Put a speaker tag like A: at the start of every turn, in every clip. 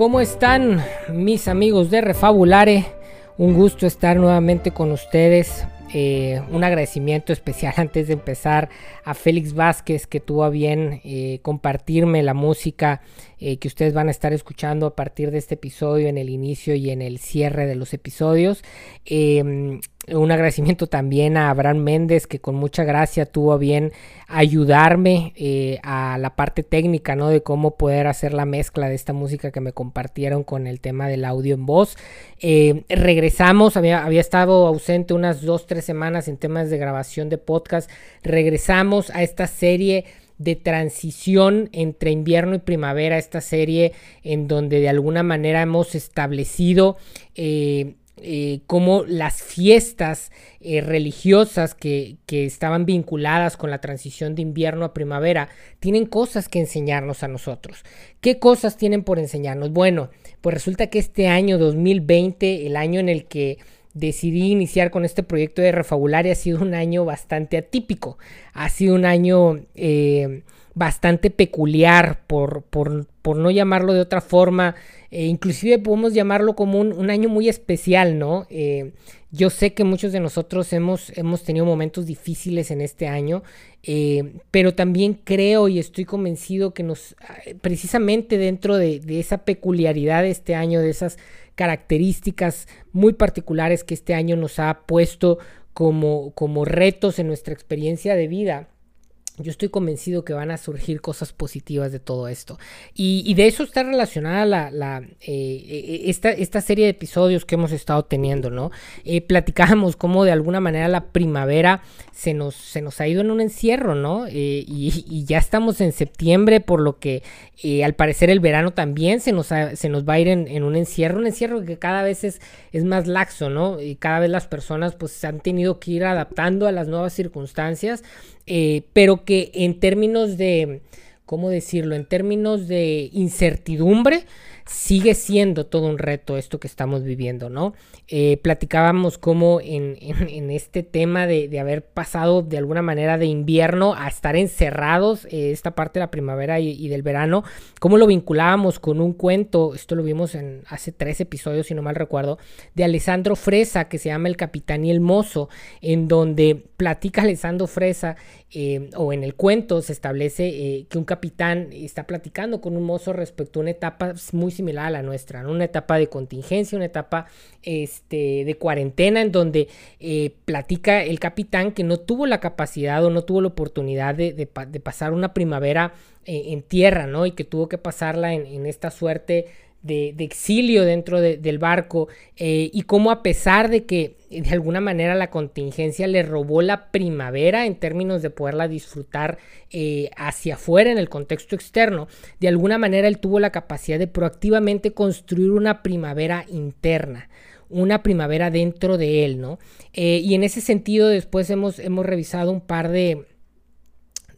A: ¿Cómo están mis amigos de Refabulare? Un gusto estar nuevamente con ustedes. Eh, un agradecimiento especial antes de empezar a Félix Vázquez que tuvo bien eh, compartirme la música eh, que ustedes van a estar escuchando a partir de este episodio en el inicio y en el cierre de los episodios. Un agradecimiento también a Abraham Méndez que con mucha gracia tuvo bien ayudarme eh, a la parte técnica, ¿no? De cómo poder hacer la mezcla de esta música que me compartieron con el tema del audio en voz. Eh, regresamos, había, había estado ausente unas dos, tres semanas en temas de grabación de podcast. Regresamos a esta serie de transición entre invierno y primavera, esta serie en donde de alguna manera hemos establecido eh, eh, como las fiestas eh, religiosas que, estaban vinculadas con la transición de invierno a primavera tienen cosas que enseñarnos a nosotros. ¿Qué cosas tienen por enseñarnos? Bueno, pues resulta que este año 2020, el año en el que decidí iniciar con este proyecto de Refabularia, ha sido un año bastante atípico, ha sido un año... Eh, bastante peculiar, por, no llamarlo de otra forma. Eh, inclusive podemos llamarlo como un, año muy especial, ¿no? Eh, yo sé que muchos de nosotros hemos, hemos tenido momentos difíciles en este año, eh, pero también creo y estoy convencido que nos, precisamente dentro de, de esa peculiaridad de este año, de esas características muy particulares que este año nos ha puesto como, como retos en nuestra experiencia de vida, yo estoy convencido que van a surgir cosas positivas de todo esto. Y, de eso está relacionada la, eh, esta, esta, serie de episodios que hemos estado teniendo, ¿no? Eh, platicábamos cómo de alguna manera la primavera se nos, se nos ha ido en un encierro, ¿no? Eh, y, ya estamos en septiembre, por lo que al parecer el verano también se nos, se nos va a ir en, un encierro, un encierro que cada vez es, es más laxo, ¿no? Y cada vez las personas pues han tenido que ir adaptando a las nuevas circunstancias eh, pero que en términos de, ¿cómo decirlo? En términos de incertidumbre, sigue siendo todo un reto esto que estamos viviendo, ¿no? Eh, platicábamos cómo en, este tema de, haber pasado de alguna manera de invierno a estar encerrados, eh, esta parte de la primavera y, del verano, cómo lo vinculábamos con un cuento, esto lo vimos en hace tres episodios, si no mal recuerdo, de Alessandro Fresa, que se llama El Capitán y el Mozo, en donde platica Alessandro Fresa, eh, o en el cuento se establece que un capitán está platicando con un mozo respecto a una etapa muy similar a la nuestra, Una etapa de contingencia, una etapa este, de cuarentena en donde eh, platica el capitán que no tuvo la capacidad o no tuvo la oportunidad de, pasar una primavera eh, en tierra, ¿no? Y que tuvo que pasarla en esta suerte de, exilio dentro del barco eh, y cómo a pesar de que de alguna manera la contingencia le robó la primavera en términos de poderla disfrutar eh, hacia afuera en el contexto externo, de alguna manera él tuvo la capacidad de proactivamente construir una primavera interna una primavera dentro de él, ¿no? Eh, y en ese sentido después hemos, hemos revisado un par de,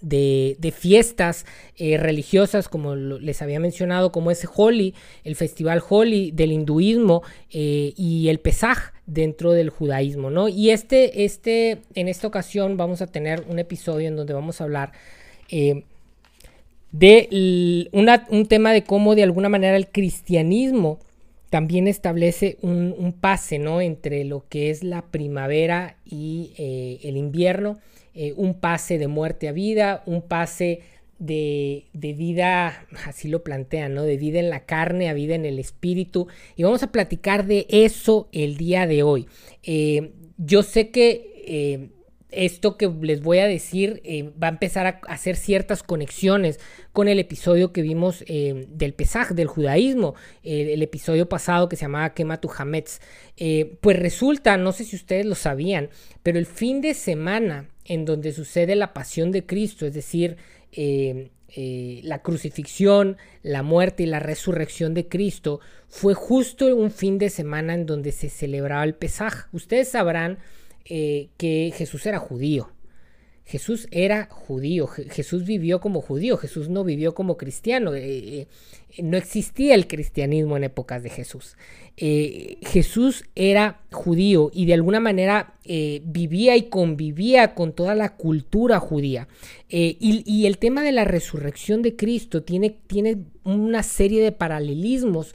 A: de, fiestas eh, religiosas, como les había mencionado, como es Holi, el festival Holi del hinduismo eh, y el Pesaj dentro del judaísmo, ¿no? Y este, este, en esta ocasión vamos a tener un episodio en donde vamos a hablar eh, de un tema de cómo de alguna manera el cristianismo también establece un, pase, ¿no? Entre lo que es la primavera y el invierno eh, un pase de muerte a vida, un pase de, vida, así lo plantean, ¿no? De vida en la carne a vida en el espíritu. Y vamos a platicar de eso el día de hoy. Eh, yo sé que eh, esto que les voy a decir eh, va a empezar a hacer ciertas conexiones con el episodio que vimos eh, del Pesaj, del judaísmo, eh, el episodio pasado que se llamaba Quema tu Hametz. pues resulta, no sé si ustedes lo sabían, pero el fin de semana en donde sucede la pasión de Cristo, es decir, la crucifixión, la muerte y la resurrección de Cristo, fue justo un fin de semana en donde se celebraba el Pesaj. Ustedes sabrán eh, que Jesús era judío. Jesús era judío, Jesús vivió como judío, Jesús no vivió como cristiano, eh, eh, no existía el cristianismo en épocas de Jesús. Jesús era judío y de alguna manera vivía y convivía con toda la cultura judía. Y, y, el tema de la resurrección de Cristo tiene, tiene una serie de paralelismos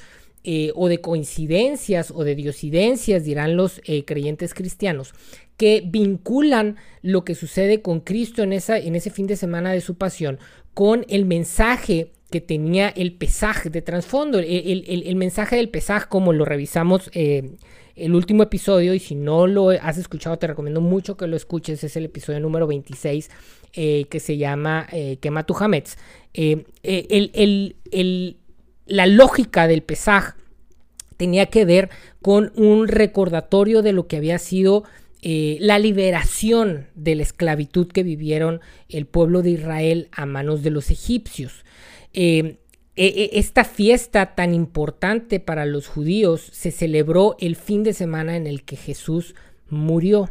A: o de coincidencias o de diosidencias, dirán los creyentes cristianos, que vinculan lo que sucede con Cristo en, esa, en ese fin de semana de su pasión con el mensaje que tenía el pesaje de trasfondo. El, mensaje del pesaje, como lo revisamos eh, el último episodio, y si no lo has escuchado, te recomiendo mucho que lo escuches, es el episodio número 26, eh, que se llama eh, Quema tu Hametz. La lógica del pesaje tenía que ver con un recordatorio de lo que había sido eh, la liberación de la esclavitud que vivieron el pueblo de Israel a manos de los egipcios. Eh, e, e, esta fiesta tan importante para los judíos se celebró el fin de semana en el que Jesús murió.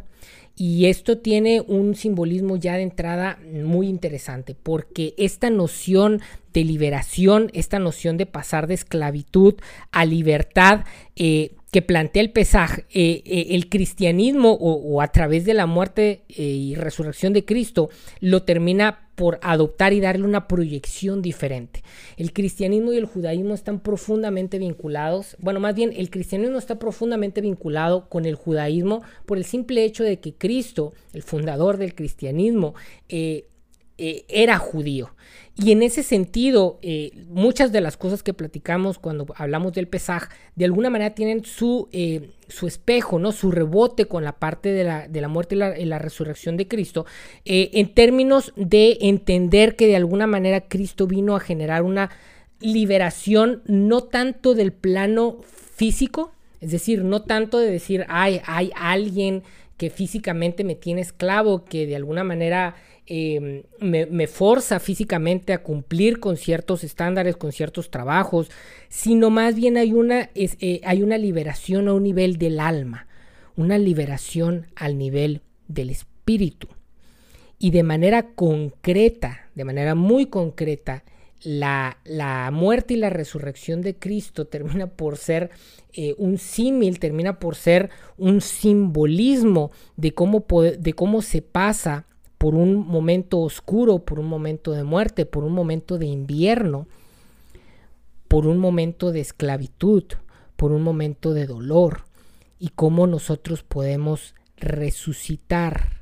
A: Y esto tiene un simbolismo ya de entrada muy interesante, porque esta noción de liberación, esta noción de pasar de esclavitud a libertad, eh, que plantea el pesaje, eh, eh, el cristianismo o, a través de la muerte eh, y resurrección de Cristo lo termina por adoptar y darle una proyección diferente. El cristianismo y el judaísmo están profundamente vinculados, bueno, más bien el cristianismo está profundamente vinculado con el judaísmo por el simple hecho de que Cristo, el fundador del cristianismo, era judío. Y en ese sentido, eh, muchas de las cosas que platicamos cuando hablamos del pesaje, de alguna manera tienen su, eh, su espejo, ¿no? su rebote con la parte de la, de la muerte y la, resurrección de Cristo, eh, en términos de entender que de alguna manera Cristo vino a generar una liberación no tanto del plano físico, es decir, no tanto de decir, hay, hay alguien que físicamente me tiene esclavo, que de alguna manera Em, me, forza físicamente a cumplir con ciertos estándares, con ciertos trabajos, sino más bien hay una, eh, hay una liberación a un nivel del alma, una liberación al nivel del espíritu. Y de manera concreta, de manera muy concreta, la, la, muerte y la resurrección de Cristo termina por ser eh, un símil, termina por ser un simbolismo de cómo, de cómo se pasa por un momento oscuro, por un momento de muerte, por un momento de invierno, por un momento de esclavitud, por un momento de dolor, y cómo nosotros podemos resucitar,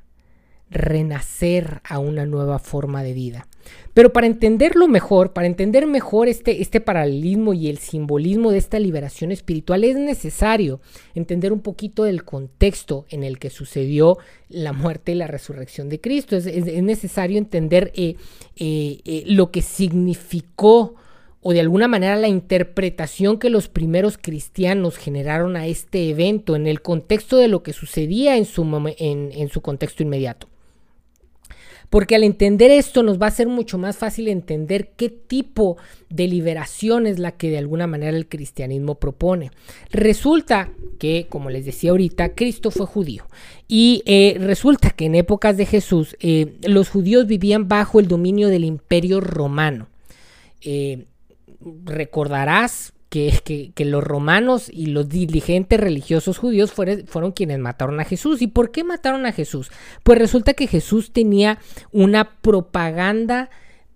A: renacer a una nueva forma de vida. Pero para entenderlo mejor, para entender mejor este, este paralelismo y el simbolismo de esta liberación espiritual, es necesario entender un poquito del contexto en el que sucedió la muerte y la resurrección de Cristo. Es, necesario entender eh, eh, eh, lo que significó o de alguna manera la interpretación que los primeros cristianos generaron a este evento en el contexto de lo que sucedía en su, en su contexto inmediato. Porque al entender esto nos va a ser mucho más fácil entender qué tipo de liberación es la que de alguna manera el cristianismo propone. Resulta que, como les decía ahorita, Cristo fue judío. Y eh, resulta que en épocas de Jesús eh, los judíos vivían bajo el dominio del imperio romano. Eh, recordarás que, los romanos y los diligentes religiosos judíos fueron quienes mataron a Jesús. ¿Y por qué mataron a Jesús? Pues resulta que Jesús tenía una propaganda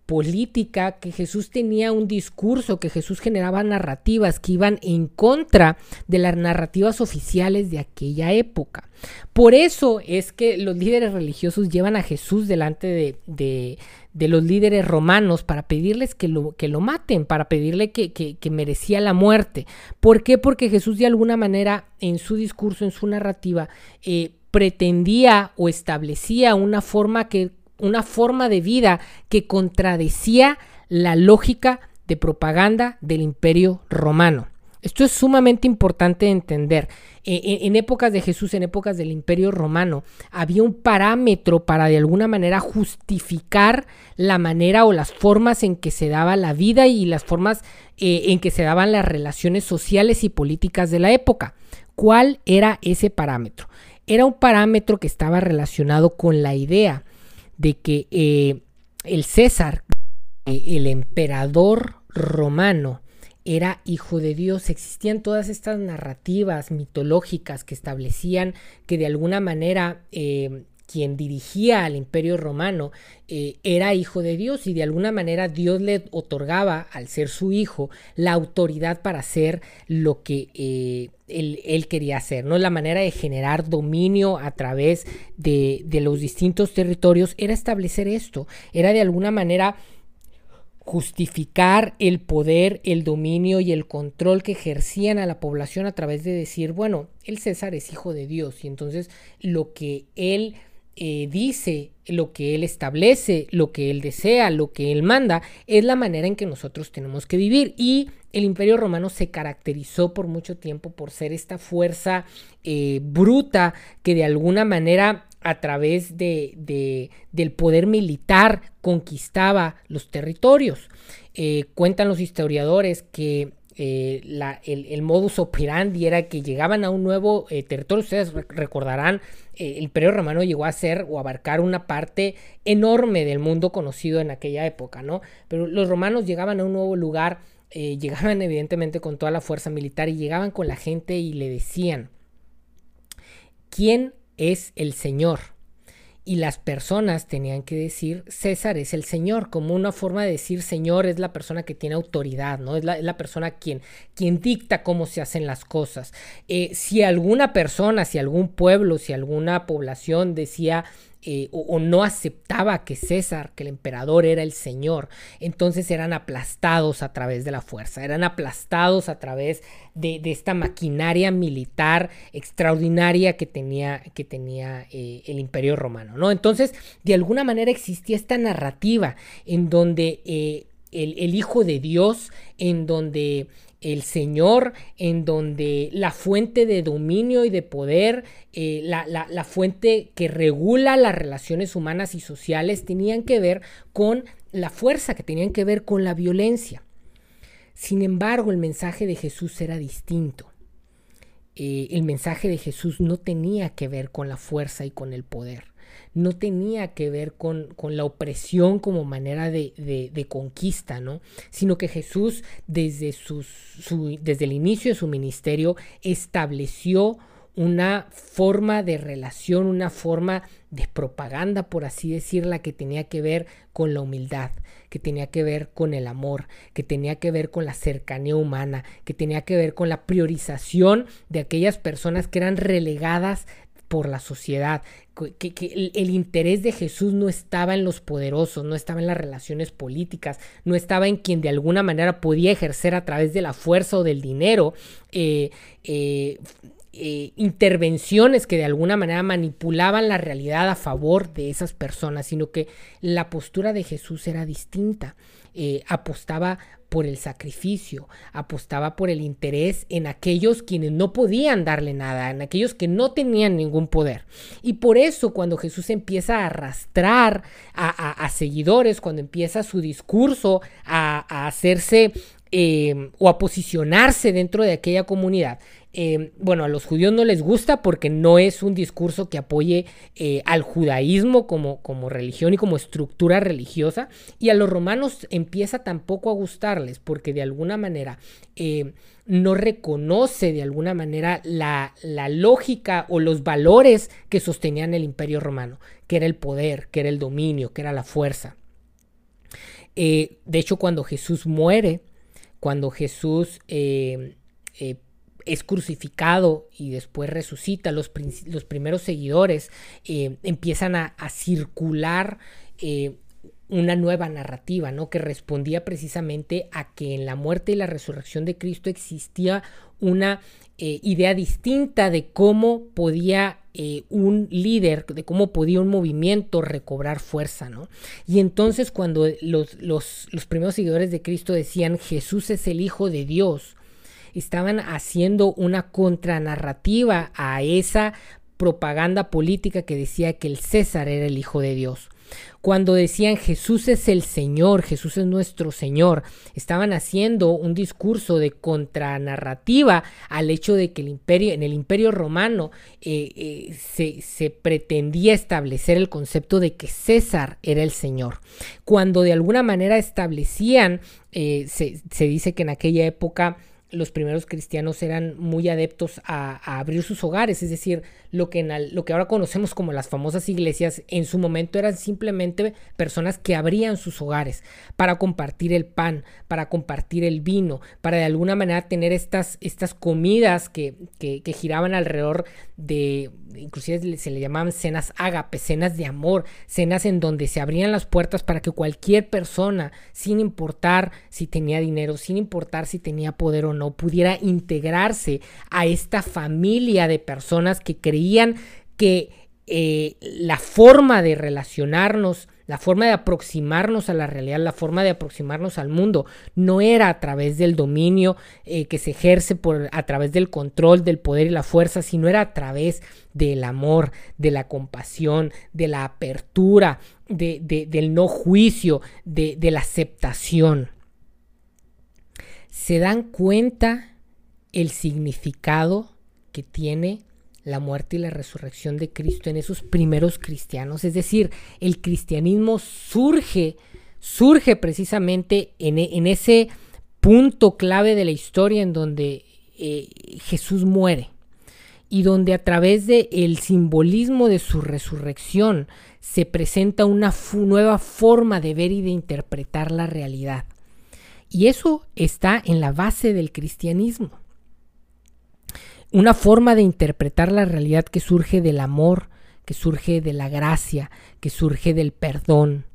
A: política, que Jesús tenía un discurso, que Jesús generaba narrativas que iban en contra de las narrativas oficiales de aquella época. Por eso es que los líderes religiosos llevan a Jesús delante de, los líderes romanos para pedirles que lo, que lo maten, para pedirle que, que, merecía la muerte. ¿Por qué? Porque Jesús de alguna manera en su discurso, en su narrativa, eh, pretendía o establecía una forma que una forma de vida que contradecía la lógica de propaganda del imperio romano. Esto es sumamente importante de entender. E, e, en, épocas de Jesús, en épocas del imperio romano, había un parámetro para de alguna manera justificar la manera o las formas en que se daba la vida y las formas eh, en que se daban las relaciones sociales y políticas de la época. ¿Cuál era ese parámetro? Era un parámetro que estaba relacionado con la idea de que eh, el César, eh, el emperador romano, era hijo de Dios. Existían todas estas narrativas mitológicas que establecían que de alguna manera eh, quien dirigía al imperio romano eh, era hijo de Dios y de alguna manera Dios le otorgaba, al ser su hijo, la autoridad para hacer lo que eh, él, quería hacer. ¿no? La manera de generar dominio a través de, de los distintos territorios era establecer esto, era de alguna manera justificar el poder, el dominio y el control que ejercían a la población a través de decir, bueno, el César es hijo de Dios y entonces lo que él eh, dice, lo que Él establece, lo que Él desea, lo que Él manda, es la manera en que nosotros tenemos que vivir. Y el imperio romano se caracterizó por mucho tiempo por ser esta fuerza eh, bruta que de alguna manera a través de, del poder militar conquistaba los territorios. Eh, cuentan los historiadores que eh, el, modus operandi era que llegaban a un nuevo eh, territorio. Ustedes recordarán, el Imperio Romano llegó a ser o abarcar una parte enorme del mundo conocido en aquella época, ¿no? Pero los romanos llegaban a un nuevo lugar, llegaban evidentemente con toda la fuerza militar y llegaban con la gente y le decían, ¿quién es el Señor? y las personas tenían que decir César es el Señor, como una forma de decir Señor es la persona que tiene autoridad, ¿no? Es la, persona quien, quien dicta cómo se hacen las cosas. Eh, si alguna persona, si algún pueblo, si alguna población decía eh, o, no aceptaba que César, que el emperador era el Señor, entonces eran aplastados a través de la fuerza, eran aplastados a través de, esta maquinaria militar extraordinaria que tenía, que tenía eh, el imperio romano, ¿no? Entonces, de alguna manera existía esta narrativa en donde eh, el, Hijo de Dios, en donde el Señor, en donde la fuente de dominio y de poder, eh, la, fuente que regula las relaciones humanas y sociales, tenían que ver con la fuerza, que tenían que ver con la violencia. Sin embargo, el mensaje de Jesús era distinto. Eh, el mensaje de Jesús no tenía que ver con la fuerza y con el poder no tenía que ver con, la opresión como manera de, conquista, ¿no? Sino que Jesús desde, desde el inicio de su ministerio estableció una forma de relación, una forma de propaganda, por así decirla, que tenía que ver con la humildad, que tenía que ver con el amor, que tenía que ver con la cercanía humana, que tenía que ver con la priorización de aquellas personas que eran relegadas por la sociedad, que, el, interés de Jesús no estaba en los poderosos, no estaba en las relaciones políticas, no estaba en quien de alguna manera podía ejercer a través de la fuerza o del dinero eh, eh, eh, intervenciones que de alguna manera manipulaban la realidad a favor de esas personas, sino que la postura de Jesús era distinta. Apostaba por el sacrificio, apostaba por el interés en aquellos quienes no podían darle nada, en aquellos que no tenían ningún poder. Y por eso cuando Jesús empieza a arrastrar a, seguidores, cuando empieza su discurso a, hacerse eh, o a posicionarse dentro de aquella comunidad, eh, bueno, a los judíos no les gusta porque no es un discurso que apoye eh, al judaísmo como, como religión y como estructura religiosa. Y a los romanos empieza tampoco a gustarles porque de alguna manera eh, no reconoce de alguna manera la, la, lógica o los valores que sostenían el imperio romano, que era el poder, que era el dominio, que era la fuerza. de hecho, cuando Jesús muere, cuando Jesús es crucificado y después resucita, los, primeros seguidores eh, empiezan a, circular eh, una nueva narrativa, ¿no? Que respondía precisamente a que en la muerte y la resurrección de Cristo existía una eh, idea distinta de cómo podía un líder, de cómo podía un movimiento recobrar fuerza, ¿no? Y entonces cuando los, los, los primeros seguidores de Cristo decían Jesús es el Hijo de Dios, estaban haciendo una contranarrativa a esa propaganda política que decía que el César era el hijo de Dios. Cuando decían Jesús es el Señor, Jesús es nuestro Señor, estaban haciendo un discurso de contranarrativa al hecho de que el imperio, en el imperio romano eh, eh, se, pretendía establecer el concepto de que César era el Señor. Cuando de alguna manera establecían, eh, se dice que en aquella época los primeros cristianos eran muy adeptos a, abrir sus hogares, es decir, lo que, en lo que ahora conocemos como las famosas iglesias, en su momento eran simplemente personas que abrían sus hogares para compartir el pan, para compartir el vino, para de alguna manera tener estas, estas comidas que, que, que giraban alrededor de, inclusive se le llamaban cenas ágape, cenas de amor, cenas en donde se abrían las puertas para que cualquier persona, sin importar si tenía dinero, sin importar si tenía poder o no, pudiera integrarse a esta familia de personas que creían que eh, la forma de relacionarnos la forma de aproximarnos a la realidad, la forma de aproximarnos al mundo, no era a través del dominio eh, que se ejerce por, a través del control, del poder y la fuerza, sino era a través del amor, de la compasión, de la apertura, de, del no juicio, de, de la aceptación. Se dan cuenta el significado que tiene la muerte y la resurrección de Cristo en esos primeros cristianos. Es decir, el cristianismo surge, surge precisamente en, ese punto clave de la historia en donde eh, Jesús muere y donde a través del el simbolismo de su resurrección se presenta una nueva forma de ver y de interpretar la realidad. Y eso está en la base del cristianismo una forma de interpretar la realidad que surge del amor, que surge de la gracia, que surge del perdón,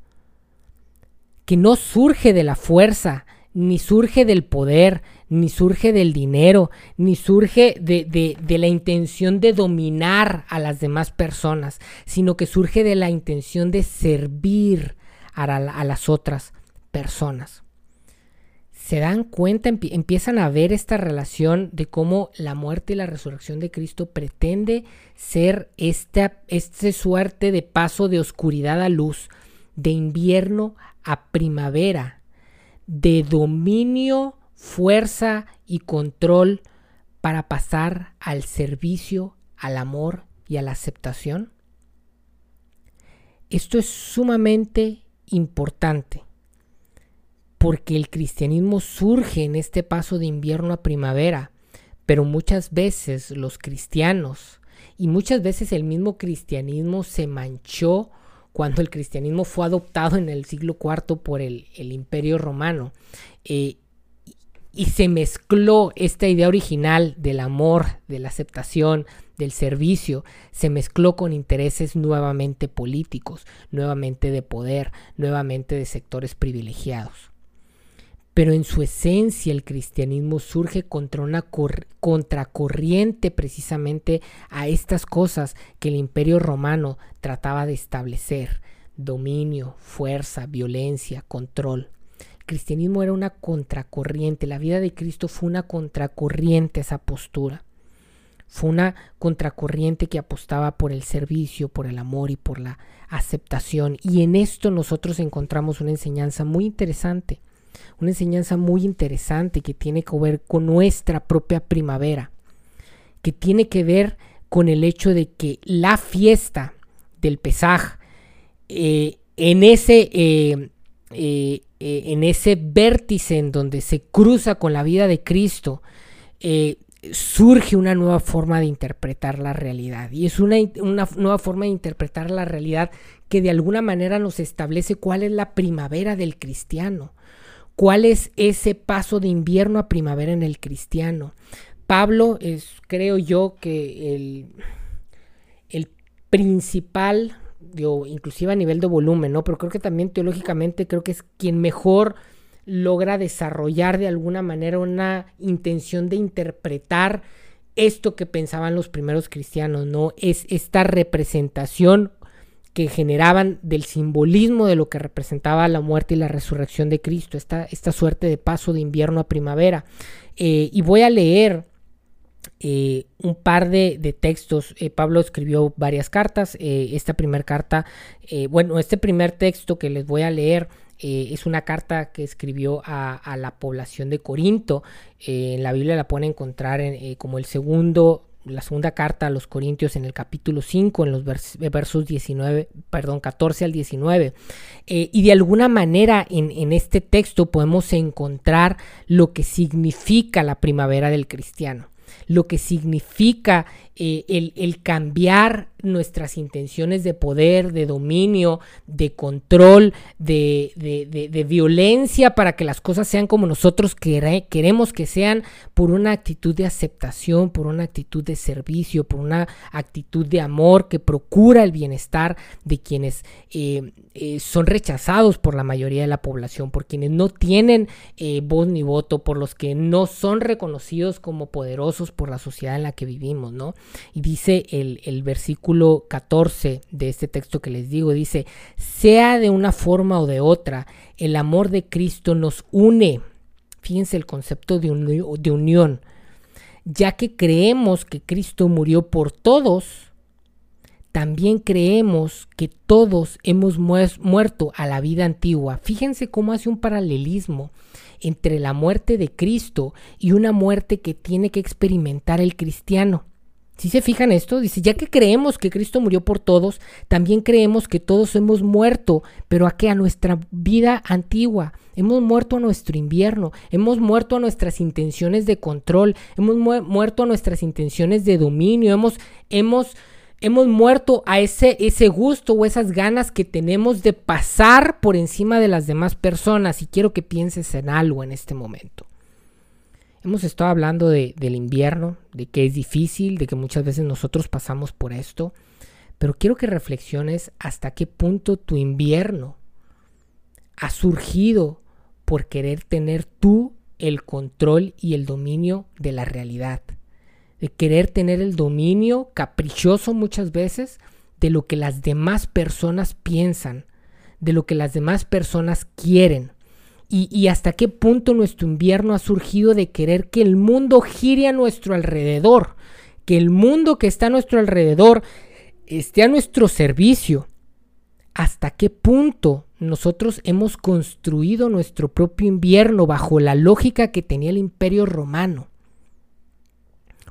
A: que no surge de la fuerza, ni surge del poder, ni surge del dinero, ni surge de, de, la intención de dominar a las demás personas, sino que surge de la intención de servir a, a las otras personas se dan cuenta, empiezan a ver esta relación de cómo la muerte y la resurrección de Cristo pretende ser esta, este suerte de paso de oscuridad a luz, de invierno a primavera, de dominio, fuerza y control para pasar al servicio, al amor y a la aceptación. Esto es sumamente importante porque el cristianismo surge en este paso de invierno a primavera, pero muchas veces los cristianos y muchas veces el mismo cristianismo se manchó cuando el cristianismo fue adoptado en el siglo IV por el, imperio romano. Eh, y se mezcló esta idea original del amor, de la aceptación, del servicio, se mezcló con intereses nuevamente políticos, nuevamente de poder, nuevamente de sectores privilegiados pero en su esencia el cristianismo surge contra una contracorriente precisamente a estas cosas que el imperio romano trataba de establecer, dominio, fuerza, violencia, control. El cristianismo era una contracorriente, la vida de Cristo fue una contracorriente esa postura. Fue una contracorriente que apostaba por el servicio, por el amor y por la aceptación. Y en esto nosotros encontramos una enseñanza muy interesante una enseñanza muy interesante que tiene que ver con nuestra propia primavera, que tiene que ver con el hecho de que la fiesta del Pesaj, eh, en, ese, eh, eh, en ese vértice en donde se cruza con la vida de Cristo, surge una nueva forma de interpretar la realidad. Y es una, una, nueva forma de interpretar la realidad que de alguna manera nos establece cuál es la primavera del cristiano. ¿Cuál es ese paso de invierno a primavera en el cristiano? Pablo es, creo yo, que el, el principal, yo, inclusive a nivel de volumen, ¿no? Pero creo que también teológicamente creo que es quien mejor logra desarrollar de alguna manera una intención de interpretar esto que pensaban los primeros cristianos, ¿no? Es esta representación que generaban del simbolismo de lo que representaba la muerte y la resurrección de Cristo, esta, esta suerte de paso de invierno a primavera. Eh, y voy a leer eh, un par de, textos. Eh, Pablo escribió varias cartas. Esta primera carta, bueno, este primer texto que les voy a leer es una carta que escribió a, la población de Corinto. en la Biblia la pueden encontrar como el segundo la segunda carta a los Corintios en el capítulo 5, en los versos 19, perdón, 14 al 19. y de alguna manera en, este texto podemos encontrar lo que significa la primavera del cristiano lo que significa eh, el, cambiar nuestras intenciones de poder, de dominio, de control, de, violencia para que las cosas sean como nosotros queremos que sean, por una actitud de aceptación, por una actitud de servicio, por una actitud de amor que procura el bienestar de quienes eh, eh, son rechazados por la mayoría de la población, por quienes no tienen voz ni voto, por los que no son reconocidos como poderosos por la sociedad en la que vivimos, ¿no? Y dice el, versículo 14 de este texto que les digo, dice, sea de una forma o de otra, el amor de Cristo nos une. Fíjense el concepto de, unión. Ya que creemos que Cristo murió por todos, también creemos que todos hemos muerto a la vida antigua. Fíjense cómo hace un paralelismo entre la muerte de Cristo y una muerte que tiene que experimentar el cristiano. Si se fijan esto, dice, ya que creemos que Cristo murió por todos, también creemos que todos hemos muerto, pero a qué? A nuestra vida antigua. Hemos muerto a nuestro invierno, hemos muerto a nuestras intenciones de control, hemos muerto a nuestras intenciones de dominio, hemos, hemos, hemos muerto a ese, ese gusto o esas ganas que tenemos de pasar por encima de las demás personas. Y quiero que pienses en algo en este momento. Hemos estado hablando del invierno, de que es difícil, de que muchas veces nosotros pasamos por esto, pero quiero que reflexiones hasta qué punto tu invierno ha surgido por querer tener tú el control y el dominio de la realidad, de querer tener el dominio caprichoso muchas veces de lo que las demás personas piensan, de lo que las demás personas quieren, y, hasta qué punto nuestro invierno ha surgido de querer que el mundo gire a nuestro alrededor, que el mundo que está a nuestro alrededor esté a nuestro servicio. Hasta qué punto nosotros hemos construido nuestro propio invierno bajo la lógica que tenía el imperio romano.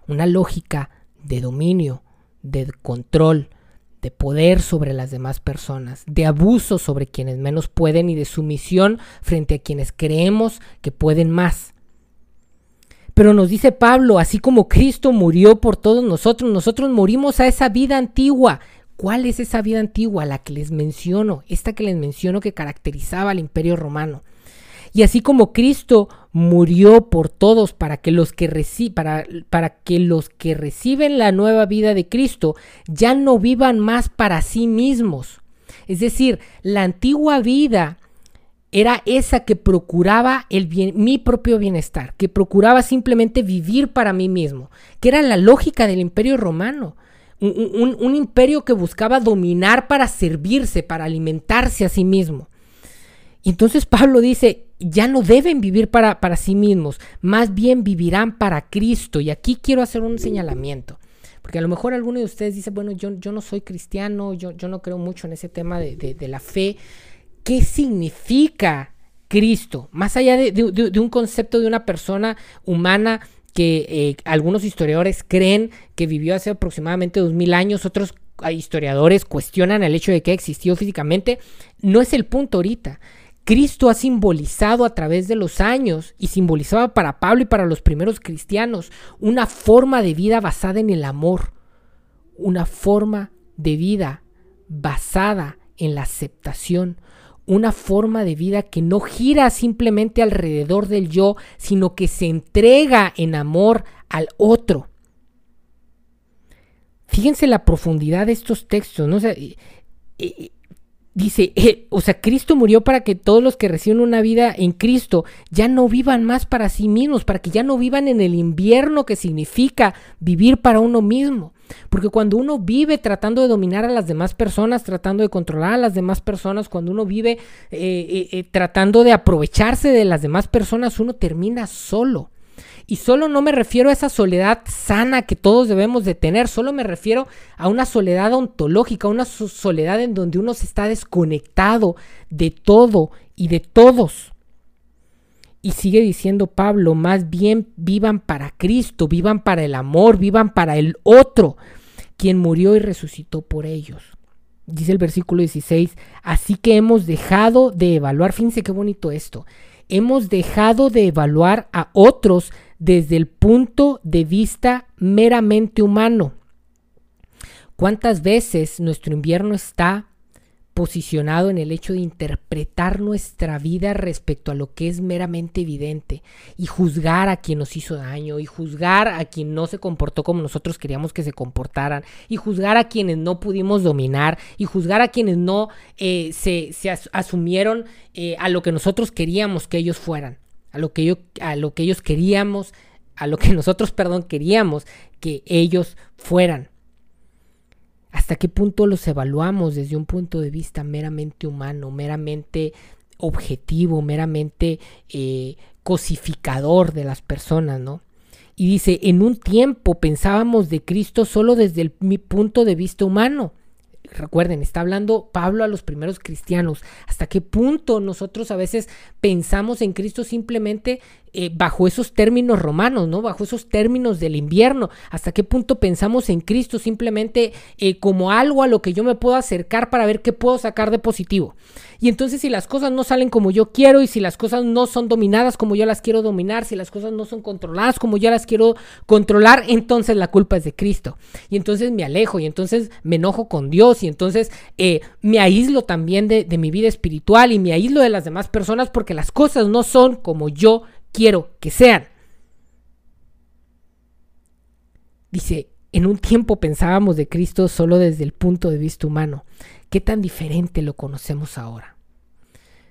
A: Una lógica de dominio, de control, de poder sobre las demás personas, de abuso sobre quienes menos pueden y de sumisión frente a quienes creemos que pueden más. Pero nos dice Pablo, así como Cristo murió por todos nosotros, nosotros morimos a esa vida antigua. ¿Cuál es esa vida antigua? La que les menciono, esta que les menciono que caracterizaba al imperio romano. Y así como Cristo murió por todos para que los que, para, para que, los que reciben la nueva vida de Cristo ya no vivan más para sí mismos. Es decir, la antigua vida era esa que procuraba el bien, mi propio bienestar, que procuraba simplemente vivir para mí mismo, que era la lógica del imperio romano. Un, un imperio que buscaba dominar para servirse, para alimentarse a sí mismo. Y entonces Pablo dice, ya no deben vivir para, para sí mismos, más bien vivirán para Cristo. Y aquí quiero hacer un señalamiento. Porque a lo mejor alguno de ustedes dice, bueno, yo, yo no soy cristiano, yo, yo no creo mucho en ese tema de, la fe. ¿Qué significa Cristo? Más allá de, un concepto de una persona humana que eh, algunos historiadores creen que vivió hace aproximadamente dos mil años, otros historiadores cuestionan el hecho de que existió físicamente, no es el punto ahorita. Cristo ha simbolizado a través de los años y simbolizaba para Pablo y para los primeros cristianos una forma de vida basada en el amor, una forma de vida basada en la aceptación, una forma de vida que no gira simplemente alrededor del yo, sino que se entrega en amor al otro. Fíjense la profundidad de estos textos, ¿no? Dice, eh, o sea, Cristo murió para que todos los que reciben una vida en Cristo ya no vivan más para sí mismos, para que ya no vivan en el invierno que significa vivir para uno mismo. Porque cuando uno vive tratando de dominar a las demás personas, tratando de controlar a las demás personas, cuando uno vive eh, eh, tratando de aprovecharse de las demás personas, uno termina solo. Y solo no me refiero a esa soledad sana que todos debemos de tener, solo me refiero a una soledad ontológica, una soledad en donde uno se está desconectado de todo y de todos. Y sigue diciendo Pablo, más bien vivan para Cristo, vivan para el amor, vivan para el otro, quien murió y resucitó por ellos. Dice el versículo 16, así que hemos dejado de evaluar, fíjense qué bonito esto, hemos dejado de evaluar a otros desde el punto de vista meramente humano. ¿Cuántas veces nuestro invierno está posicionado en el hecho de interpretar nuestra vida respecto a lo que es meramente evidente y juzgar a quien nos hizo daño y juzgar a quien no se comportó como nosotros queríamos que se comportaran y juzgar a quienes no pudimos dominar y juzgar a quienes no eh, se, asumieron eh, a lo que nosotros queríamos que ellos fueran, a lo que, yo, a lo que ellos queríamos, a lo que nosotros, perdón, queríamos que ellos fueran. ¿Hasta qué punto los evaluamos desde un punto de vista meramente humano, meramente objetivo, meramente eh, cosificador de las personas, ¿no? Y dice, en un tiempo pensábamos de Cristo solo desde el, mi punto de vista humano. Recuerden, está hablando Pablo a los primeros cristianos. ¿Hasta qué punto nosotros a veces pensamos en Cristo simplemente eh, bajo esos términos romanos, ¿no? Bajo esos términos del invierno. ¿Hasta qué punto pensamos en Cristo simplemente eh, como algo a lo que yo me puedo acercar para ver qué puedo sacar de positivo? Y entonces si las cosas no salen como yo quiero y si las cosas no son dominadas como yo las quiero dominar, si las cosas no son controladas como yo las quiero controlar, entonces la culpa es de Cristo. Y entonces me alejo y entonces me enojo con Dios y entonces eh, me aíslo también de, de mi vida espiritual y me aíslo de las demás personas porque las cosas no son como yo quiero que sean. Dice, en un tiempo pensábamos de Cristo solo desde el punto de vista humano. ¿Qué tan diferente lo conocemos ahora?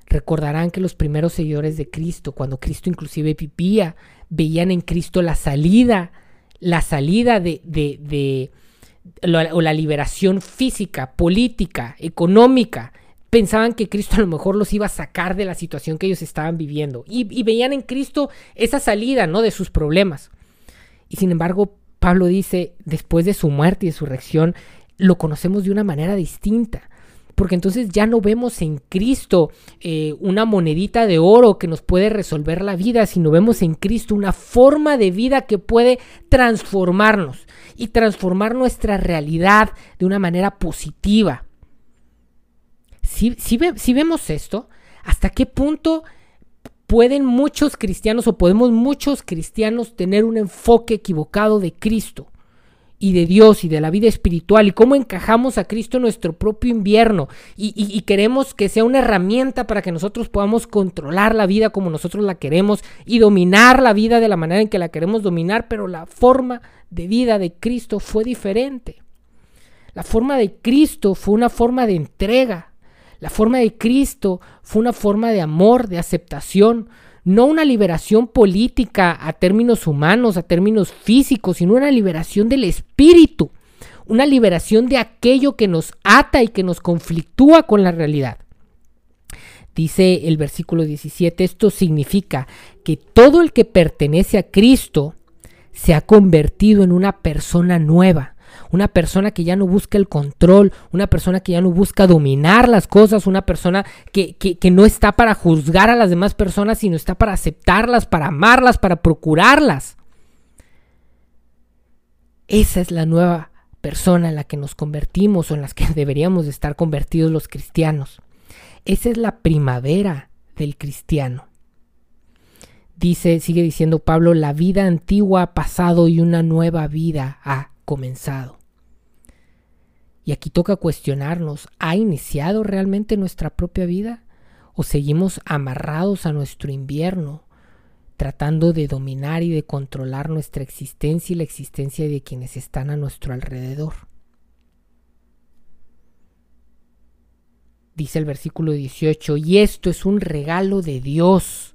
A: Recordarán que los primeros seguidores de Cristo, cuando Cristo inclusive vivía, veían en Cristo la salida, la salida de, de, de o la liberación física, política, económica, pensaban que Cristo a lo mejor los iba a sacar de la situación que ellos estaban viviendo y, veían en Cristo esa salida, ¿no? De sus problemas. Y sin embargo, Pablo dice, después de su muerte y de su reacción, lo conocemos de una manera distinta. Porque entonces ya no vemos en Cristo eh, una monedita de oro que nos puede resolver la vida, sino vemos en Cristo una forma de vida que puede transformarnos y transformar nuestra realidad de una manera positiva si, vemos esto, ¿hasta qué punto pueden muchos cristianos o podemos muchos cristianos tener un enfoque equivocado de Cristo? Y de Dios y de la vida espiritual y cómo encajamos a Cristo en nuestro propio invierno y, queremos que sea una herramienta para que nosotros podamos controlar la vida como nosotros la queremos y dominar la vida de la manera en que la queremos dominar, pero la forma de vida de Cristo fue diferente. La forma de Cristo fue una forma de entrega, la forma de Cristo fue una forma de amor, de aceptación, no una liberación política a términos humanos, a términos físicos, sino una liberación del espíritu, una liberación de aquello que nos ata y que nos conflictúa con la realidad. Dice el versículo 17, esto significa que todo el que pertenece a Cristo se ha convertido en una persona nueva una persona que ya no busca el control, una persona que ya no busca dominar las cosas, una persona que, no está para juzgar a las demás personas, sino está para aceptarlas, para amarlas, para procurarlas. Esa es la nueva persona en la que nos convertimos o en las que deberíamos de estar convertidos los cristianos. Esa es la primavera del cristiano. Dice, sigue diciendo Pablo, la vida antigua ha pasado y una nueva vida ha comenzado. Y aquí toca cuestionarnos, ¿ha iniciado realmente nuestra propia vida? ¿O seguimos amarrados a nuestro invierno, tratando de dominar y de controlar nuestra existencia y la existencia de quienes están a nuestro alrededor? Dice el versículo 18, y esto es un regalo de Dios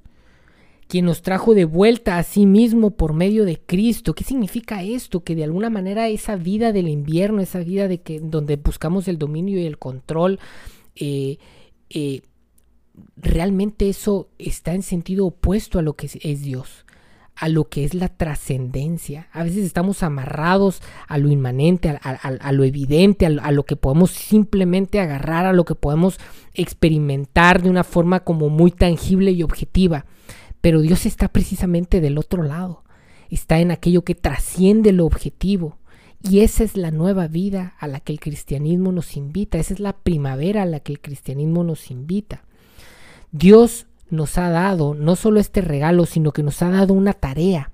A: quien nos trajo de vuelta a sí mismo por medio de Cristo. ¿Qué significa esto? Que de alguna manera esa vida del invierno, esa vida de que donde buscamos el dominio y el control, eh, eh, realmente eso está en sentido opuesto a lo que es, Dios. a lo que es la trascendencia. A veces estamos amarrados a lo inmanente, a, lo evidente, a, lo que podemos simplemente agarrar, a lo que podemos experimentar de una forma como muy tangible y objetiva. Pero Dios está precisamente del otro lado. Está en aquello que trasciende lo objetivo. Y esa es la nueva vida a la que el cristianismo nos invita. Esa es la primavera a la que el cristianismo nos invita. Dios nos ha dado no solo este regalo, sino que nos ha dado una tarea,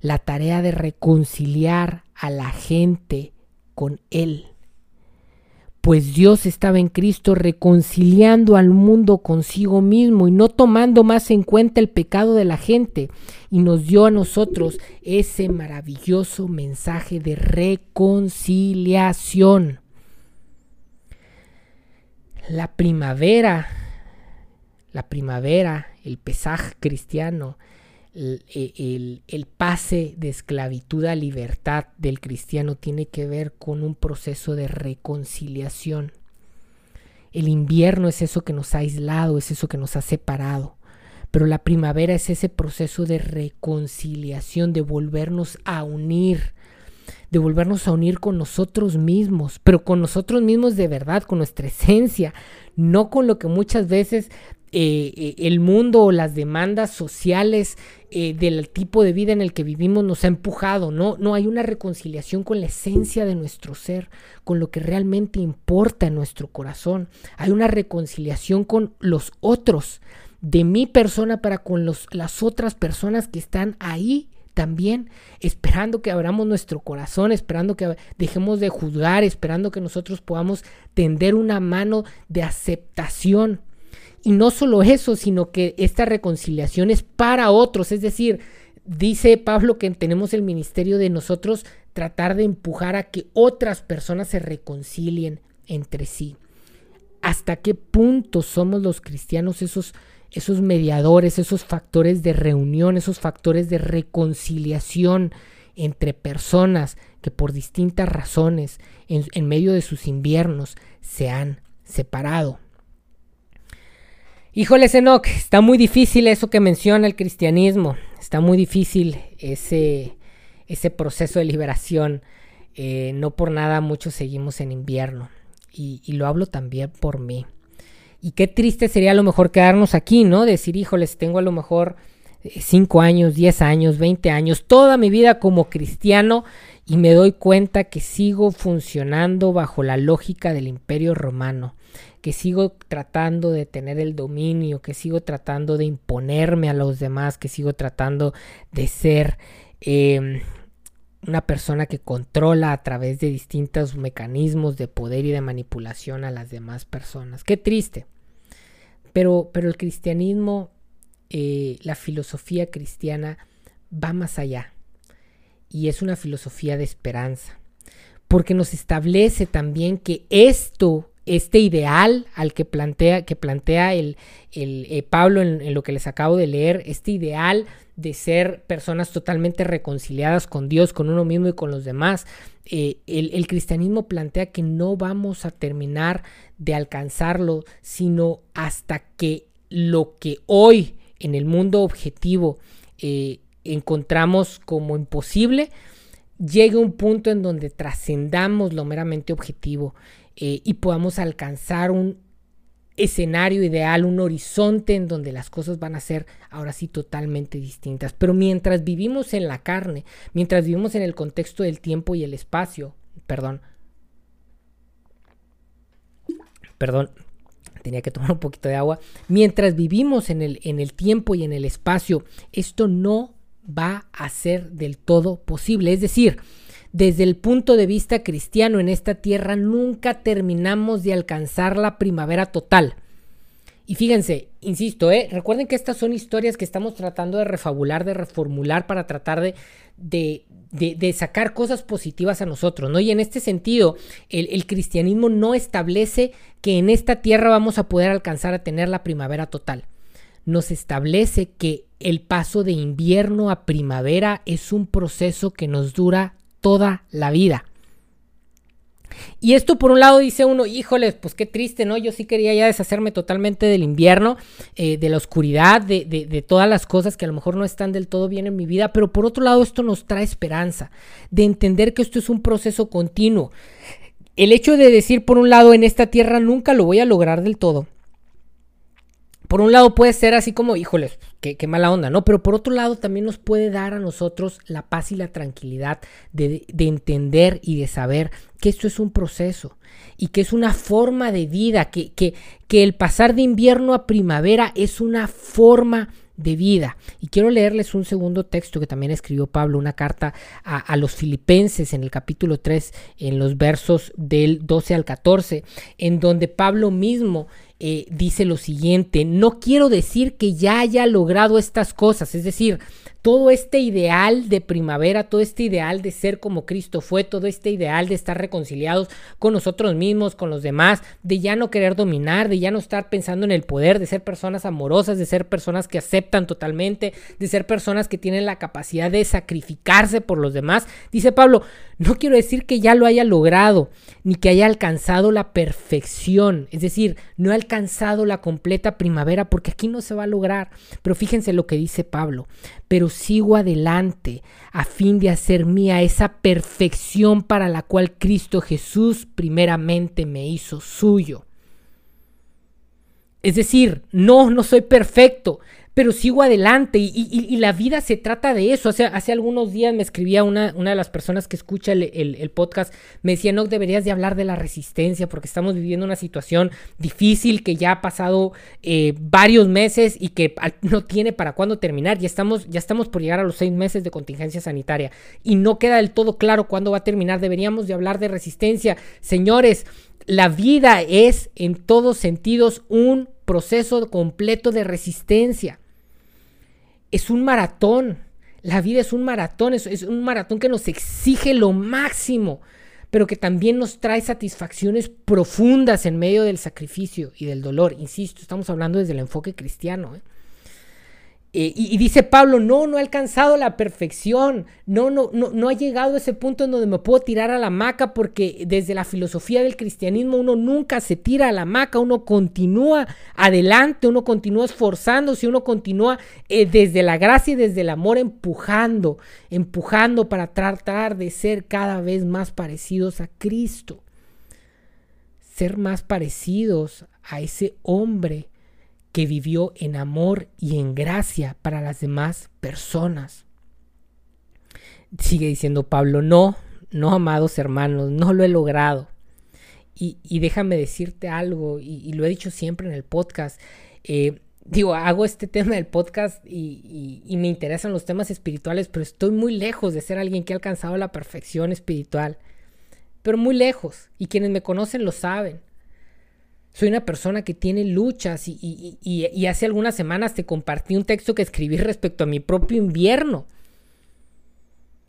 A: la tarea de reconciliar a la gente con Él. Pues Dios estaba en Cristo reconciliando al mundo consigo mismo y no tomando más en cuenta el pecado de la gente, y nos dio a nosotros ese maravilloso mensaje de reconciliación. La primavera la primavera, el pesaje cristiano, el, el, pase de esclavitud a libertad del cristiano tiene que ver con un proceso de reconciliación. El invierno es eso que nos ha aislado, es eso que nos ha separado. Pero la primavera es ese proceso de reconciliación, de volvernos a unir, de volvernos a unir con nosotros mismos, pero con nosotros mismos de verdad, con nuestra esencia, no con lo que muchas veces eh, eh, el mundo o las demandas sociales eh, del tipo de vida en el que vivimos nos ha empujado, ¿no? No hay una reconciliación con la esencia de nuestro ser, con lo que realmente importa en nuestro corazón. Hay una reconciliación con los otros, de mi persona para con los, las otras personas que están ahí también esperando que abramos nuestro corazón, esperando que dejemos de juzgar, esperando que nosotros podamos tender una mano de aceptación y no solo eso, sino que esta reconciliación es para otros. Es decir, dice Pablo que tenemos el ministerio de nosotros tratar de empujar a que otras personas se reconcilien entre sí. ¿Hasta qué punto somos los cristianos esos, esos mediadores, esos factores de reunión, esos factores de reconciliación entre personas que por distintas razones en, en medio de sus inviernos se han separado? Híjole, Enoch, está muy difícil eso que menciona el cristianismo. Está muy difícil ese, ese proceso de liberación. Eh, no por nada muchos seguimos en invierno. Y, lo hablo también por mí. Y qué triste sería a lo mejor quedarnos aquí, ¿no? Decir, híjoles, tengo a lo mejor 5 eh, años, 10 años, 20 años, toda mi vida como cristiano y me doy cuenta que sigo funcionando bajo la lógica del imperio romano que sigo tratando de tener el dominio, que sigo tratando de imponerme a los demás, que sigo tratando de ser em, una persona que controla a través de distintos mecanismos de poder y de manipulación a las demás personas. Qué triste. Pero, pero el cristianismo, eh, la filosofía cristiana va más allá. Y es una filosofía de esperanza. Porque nos establece también que esto este ideal al que plantea, que plantea el, eh, Pablo en, lo que les acabo de leer, este ideal de ser personas totalmente reconciliadas con Dios, con uno mismo y con los demás, eh, el, el, cristianismo plantea que no vamos a terminar de alcanzarlo, sino hasta que lo que hoy en el mundo objetivo eh, encontramos como imposible, llegue un punto en donde trascendamos lo meramente objetivo eh, y podamos alcanzar un escenario ideal, un horizonte en donde las cosas van a ser ahora sí totalmente distintas. Pero mientras vivimos en la carne, mientras vivimos en el contexto del tiempo y el espacio, perdón, perdón, tenía que tomar un poquito de agua, mientras vivimos en el, en el tiempo y en el espacio, esto no va a ser del todo posible. Es decir, desde el punto de vista cristiano en esta tierra nunca terminamos de alcanzar la primavera total. Y fíjense, insisto, ¿eh? recuerden que estas son historias que estamos tratando de refabular, de reformular para tratar de, de, sacar cosas positivas a nosotros, ¿no? Y en este sentido, el, cristianismo no establece que en esta tierra vamos a poder alcanzar a tener la primavera total. Nos establece que el paso de invierno a primavera es un proceso que nos dura toda la vida. Y esto por un lado dice uno, híjoles, pues qué triste, ¿no? Yo sí quería ya deshacerme totalmente del invierno, eh, de la oscuridad, de, de, todas las cosas que a lo mejor no están del todo bien en mi vida, pero por otro lado esto nos trae esperanza, de entender que esto es un proceso continuo. El hecho de decir, por un lado, en esta tierra nunca lo voy a lograr del todo por un lado puede ser así como, híjoles, qué, mala onda, ¿no? Pero por otro lado también nos puede dar a nosotros la paz y la tranquilidad de, entender y de saber que esto es un proceso y que es una forma de vida, que, que, que el pasar de invierno a primavera es una forma de vida. Y quiero leerles un segundo texto que también escribió Pablo, una carta a, los filipenses en el capítulo 3, en los versos del 12 al 14, en donde Pablo mismo eh, dice lo siguiente, no quiero decir que ya haya logrado estas cosas, es decir, todo este ideal de primavera, todo este ideal de ser como Cristo fue, todo este ideal de estar reconciliados con nosotros mismos, con los demás, de ya no querer dominar, de ya no estar pensando en el poder, de ser personas amorosas, de ser personas que aceptan totalmente, de ser personas que tienen la capacidad de sacrificarse por los demás. Dice Pablo, no quiero decir que ya lo haya logrado, ni que haya alcanzado la perfección, es decir, no he alcanzado la completa primavera porque aquí no se va a lograr. Pero fíjense lo que dice Pablo, pero sigo adelante a fin de hacer mía esa perfección para la cual Cristo Jesús primeramente me hizo suyo. Es decir, no, no soy perfecto, pero sigo adelante y, la vida se trata de eso. Hace, algunos días me escribía una, una de las personas que escucha el, podcast, me decía, no, deberías de hablar de la resistencia porque estamos viviendo una situación difícil que ya ha pasado eh, varios meses y que no tiene para cuándo terminar. Ya estamos, ya estamos por llegar a los seis meses de contingencia sanitaria y no queda del todo claro cuándo va a terminar. Deberíamos de hablar de resistencia. Señores, la vida es en todos sentidos un proceso completo de resistencia es un maratón. La vida es un maratón, es, un maratón que nos exige lo máximo, pero que también nos trae satisfacciones profundas en medio del sacrificio y del dolor. Insisto, estamos hablando desde el enfoque cristiano. ¿eh? Eh, y, dice Pablo, no, no ha alcanzado la perfección, no, no, no, no ha llegado a ese punto en donde me puedo tirar a la hamaca porque desde la filosofía del cristianismo uno nunca se tira a la hamaca, uno continúa adelante, uno continúa esforzándose, uno continúa eh, desde la gracia y desde el amor empujando, empujando para tratar de ser cada vez más parecidos a Cristo, ser más parecidos a ese hombre que vivió en amor y en gracia para las demás personas. Sigue diciendo Pablo, no, no, amados hermanos, no lo he logrado. Y, déjame decirte algo, y, lo he dicho siempre en el podcast. Eh, digo, hago este tema del podcast y, y, me interesan los temas espirituales, pero estoy muy lejos de ser alguien que ha alcanzado la perfección espiritual. Pero muy lejos. Y quienes me conocen lo saben. Soy una persona que tiene luchas y, hace algunas semanas te compartí un texto que escribí respecto a mi propio invierno.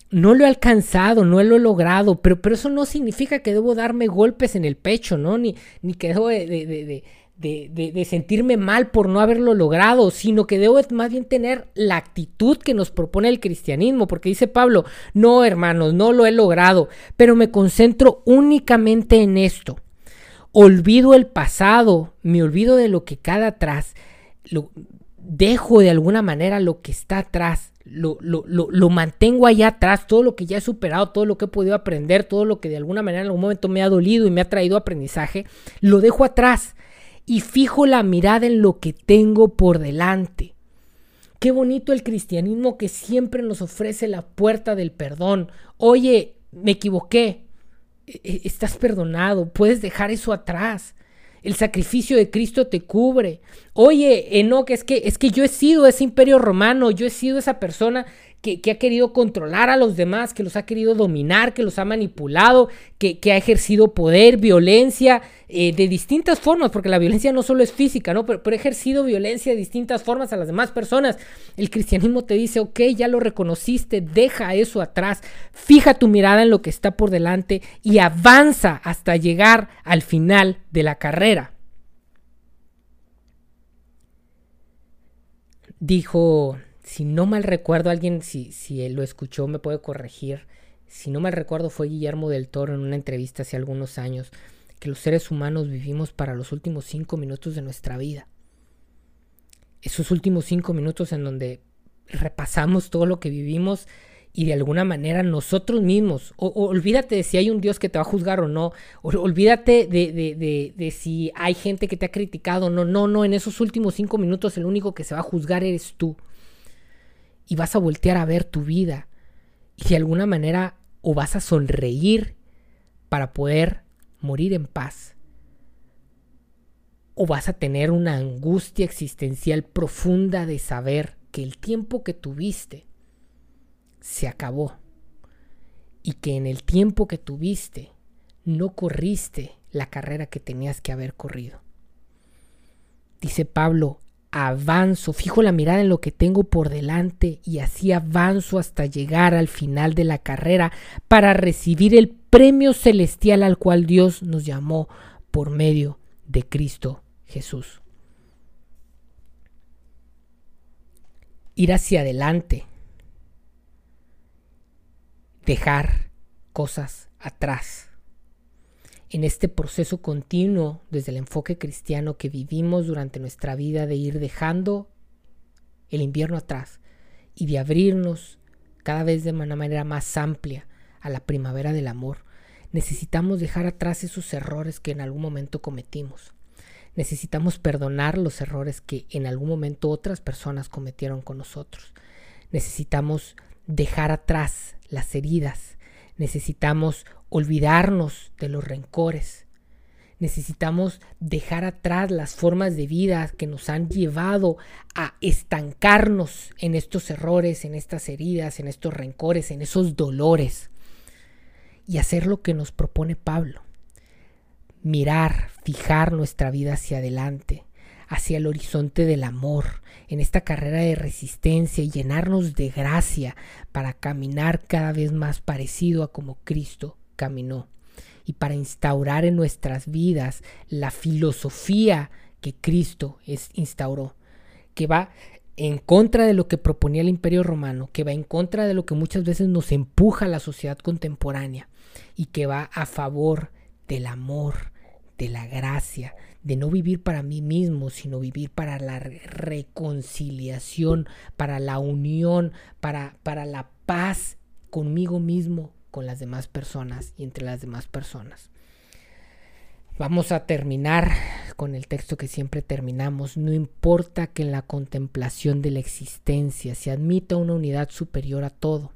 A: No lo he alcanzado, no lo he logrado, pero, pero eso no significa que debo darme golpes en el pecho, ¿no? Ni, ni que debo de, de, sentirme mal por no haberlo logrado, sino que debo más bien tener la actitud que nos propone el cristianismo, porque dice Pablo, no hermanos, no lo he logrado, pero me concentro únicamente en esto olvido el pasado, me olvido de lo que queda atrás, lo, dejo de alguna manera lo que está atrás, lo, lo, lo, mantengo allá atrás, todo lo que ya he superado, todo lo que he podido aprender, todo lo que de alguna manera en algún momento me ha dolido y me ha traído aprendizaje, lo dejo atrás y fijo la mirada en lo que tengo por delante. Qué bonito el cristianismo que siempre nos ofrece la puerta del perdón. Oye, me equivoqué, estás perdonado, puedes dejar eso atrás. El sacrificio de Cristo te cubre. Oye, Enoch, es que, es que yo he sido ese imperio romano, yo he sido esa persona que, ha querido controlar a los demás, que los ha querido dominar, que los ha manipulado, que, ha ejercido poder, violencia, eh, de distintas formas, porque la violencia no solo es física, ¿no? Pero, pero, ha ejercido violencia de distintas formas a las demás personas. El cristianismo te dice, ok, ya lo reconociste, deja eso atrás, fija tu mirada en lo que está por delante y avanza hasta llegar al final de la carrera. Dijo si no mal recuerdo, alguien, si, si lo escuchó, me puede corregir. si no me recuerdo fue Guillermo del Toro en una entrevista hace algunos años, que los seres humanos vivimos para los últimos cinco minutos de nuestra vida. Esos últimos cinco minutos en donde repasamos todo lo que vivimos y de alguna manera nosotros mismos, o, olvídate de si hay un Dios que te va a juzgar o no, olvídate de, de, de, si hay gente que te ha criticado no, no, no, en esos últimos cinco minutos el único que se va a juzgar eres tú. Y vas a voltear a ver tu vida y de alguna manera o vas a sonreír para poder morir en paz. O vas a tener una angustia existencial profunda de saber que el tiempo que tuviste se acabó. Y que en el tiempo que tuviste no corriste la carrera que tenías que haber corrido. Dice Pablo, avanzo, fijo la mirada en lo que tengo por delante y así avanzo hasta llegar al final de la carrera para recibir el premio celestial al cual Dios nos llamó por medio de Cristo Jesús. Ir hacia adelante, dejar cosas atrás en este proceso continuo desde el enfoque cristiano que vivimos durante nuestra vida de ir dejando el invierno atrás y de abrirnos cada vez de una manera más amplia a la primavera del amor, necesitamos dejar atrás esos errores que en algún momento cometimos. Necesitamos perdonar los errores que en algún momento otras personas cometieron con nosotros. Necesitamos dejar atrás las heridas. Necesitamos olvidarnos de los rencores. Necesitamos dejar atrás las formas de vida que nos han llevado a estancarnos en estos errores, en estas heridas, en estos rencores, en esos dolores. Y hacer lo que nos propone Pablo. Mirar, fijar nuestra vida hacia adelante, hacia el horizonte del amor, en esta carrera de resistencia y llenarnos de gracia para caminar cada vez más parecido a como Cristo caminó. Y para instaurar en nuestras vidas la filosofía que Cristo instauró, que va en contra de lo que proponía el imperio romano, que va en contra de lo que muchas veces nos empuja la sociedad contemporánea y que va a favor del amor, de la gracia, de no vivir para mí mismo, sino vivir para la reconciliación, para la unión, para, para la paz conmigo mismo, con las demás personas y entre las demás personas. Vamos a terminar con el texto que siempre terminamos. No importa que en la contemplación de la existencia se admita una unidad superior a todo.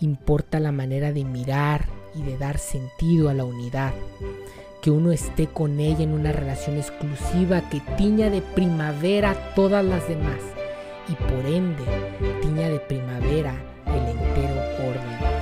A: Importa la manera de mirar y de dar sentido a la unidad. Que uno esté con ella en una relación exclusiva que tiña de primavera todas las demás y por ende tiña de primavera el entero orden